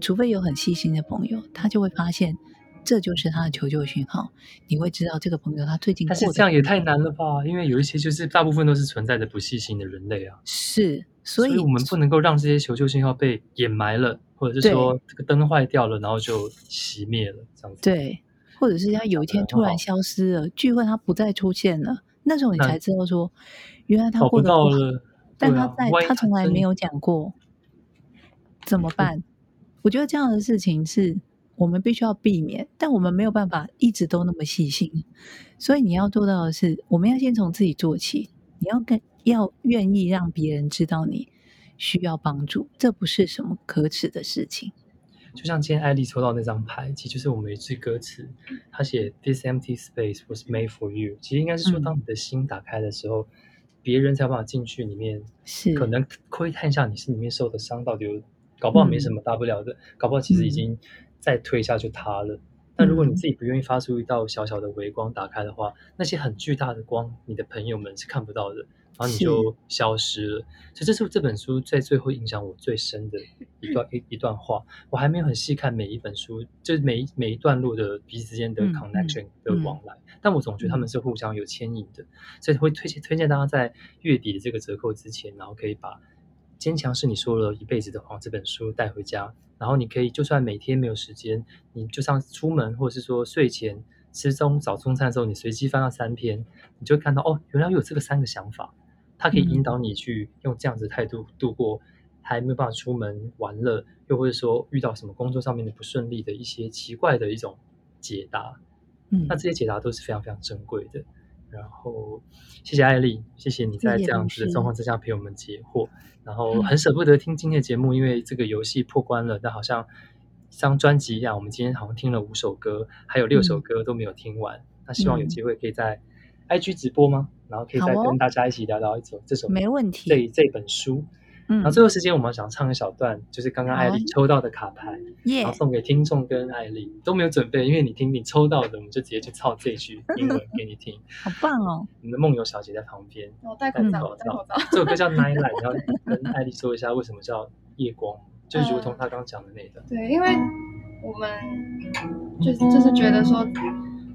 [SPEAKER 2] 除非有很细心的朋友，他就会发现这就是他的求救讯号，你会知道这个朋友他最近
[SPEAKER 1] 但是这样也太难了吧？因为有一些就是大部分都是存在着不细心的人类啊，
[SPEAKER 2] 是。所以，
[SPEAKER 1] 我们不能够让这些求救信号被掩埋了，或者是说这个灯坏掉了，然后就熄灭了，这样子。
[SPEAKER 2] 对，或者是他有一天突然消失了，聚会他不再出现了，那时候你才知道说，原来他过得不好，
[SPEAKER 1] 不到了，
[SPEAKER 2] 但他在他从来没有讲过，怎么 *laughs* 办？我觉得这样的事情是我们必须要避免，但我们没有办法一直都那么细心。所以你要做到的是，我们要先从自己做起。你要跟要愿意让别人知道你需要帮助，这不是什么可耻的事情。
[SPEAKER 1] 就像今天艾丽抽到那张牌，其实就是我们有一句歌词，他写 “This empty space was made for you”。其实应该是说，当你的心打开的时候，嗯、别人才有办法进去里面，是可能窥探一下你心里面受的伤到底有，搞不好没什么大不了的，嗯、搞不好其实已经再推一下就塌了。嗯、但如果你自己不愿意发出一道小小的微光打开的话，那些很巨大的光，你的朋友们是看不到的。然后你就消失了，所以这是这本书在最后影响我最深的一段一一段话。我还没有很细看每一本书，就是每一每一段路的彼此之间的 connection 的往来，但我总觉得他们是互相有牵引的，所以会推荐推荐大家在月底的这个折扣之前，然后可以把《坚强是你说了一辈子的话》这本书带回家，然后你可以就算每天没有时间，你就像出门或者是说睡前吃中早中餐的时候，你随机翻到三篇，你就会看到哦，原来有这个三个想法。它可以引导你去用这样子的态度度过还没有办法出门玩乐，又或者说遇到什么工作上面的不顺利的一些奇怪的一种解答。嗯，那这些解答都是非常非常珍贵的。然后谢谢艾丽，谢谢你在这样子的状况之下陪我们解惑。然后很舍不得听今天的节目，因为这个游戏破关了，但好像像专辑一样，我们今天好像听了五首歌，还有六首歌都没有听完。那希望有机会可以在 IG 直播吗？然后可以再跟大家一起聊聊一首这首
[SPEAKER 2] 没问题
[SPEAKER 1] 这这本书。然后最后时间我们想唱一小段，就是刚刚艾丽抽到的卡牌，然后送给听众跟艾丽都没有准备，因为你听你抽到的，我们就直接去抄这句英文给你听。*laughs*
[SPEAKER 2] 好棒哦！
[SPEAKER 1] 我们的梦游小姐在旁边，
[SPEAKER 3] 我戴口罩，戴口罩。
[SPEAKER 1] 这首歌叫 *laughs*《Nightlight》，你要跟艾丽说一下为什么叫夜光，就如同她刚讲的那个。
[SPEAKER 3] 对，因为我们就就是觉得说，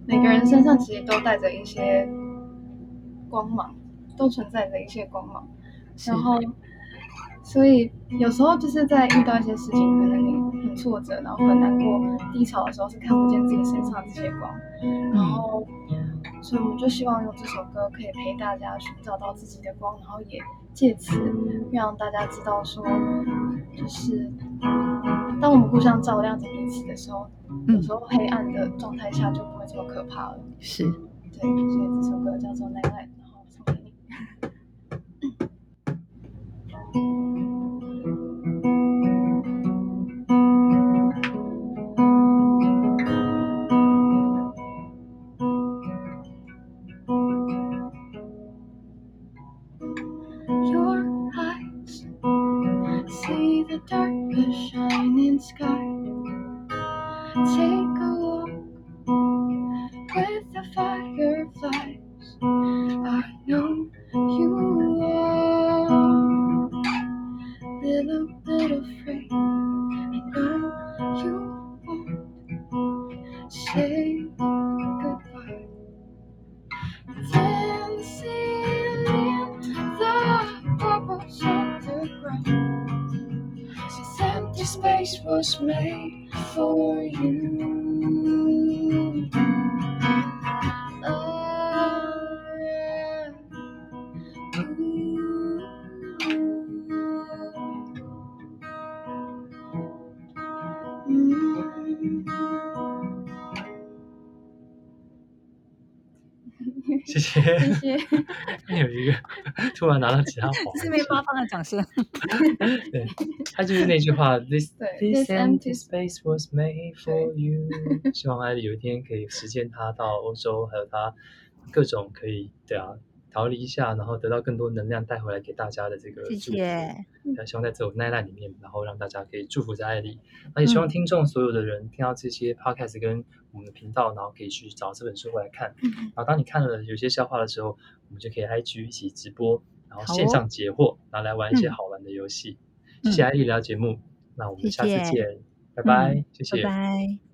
[SPEAKER 3] 每个人身上其实都带着一些。光芒都存在着一些光芒，然后，所以有时候就是在遇到一些事情，可能你很挫折，然后很难过、低潮的时候，是看不见自己身上这些光。然后，所以我们就希望用这首歌可以陪大家寻找到自己的光，然后也借此让大家知道说，就是当我们互相照亮着彼此的时候，有时候黑暗的状态下就不会这么可怕了。
[SPEAKER 2] 是
[SPEAKER 3] 对，所以这首歌叫做《*laughs* little
[SPEAKER 1] bit afraid. I know
[SPEAKER 3] you won't say goodbye. Dancing in the bubbles of the ground. Since empty space was made for you. *laughs*
[SPEAKER 1] 有一个 *laughs* 突然拿到其他，
[SPEAKER 2] 四面八方的掌声。
[SPEAKER 1] 对，他就是那句话：*laughs* “This this empty space was made for you。”希望艾莉有一天可以实现他到欧洲，还有他各种可以对啊。逃离一下，然后得到更多能量带回来给大家的这个祝福。谢谢。希望在这种 Nightlight 里面，然后让大家可以祝福在艾莉。那也希望听众所有的人听到这些 Podcast 跟我们的频道，然后可以去找这本书过来看。然后当你看了有些笑话的时候，我们就可以 IG 一起直播，然后线上解惑，然后来玩一些好玩的游戏。谢谢艾丽聊节目，那我们下次见，拜拜，谢谢。拜拜。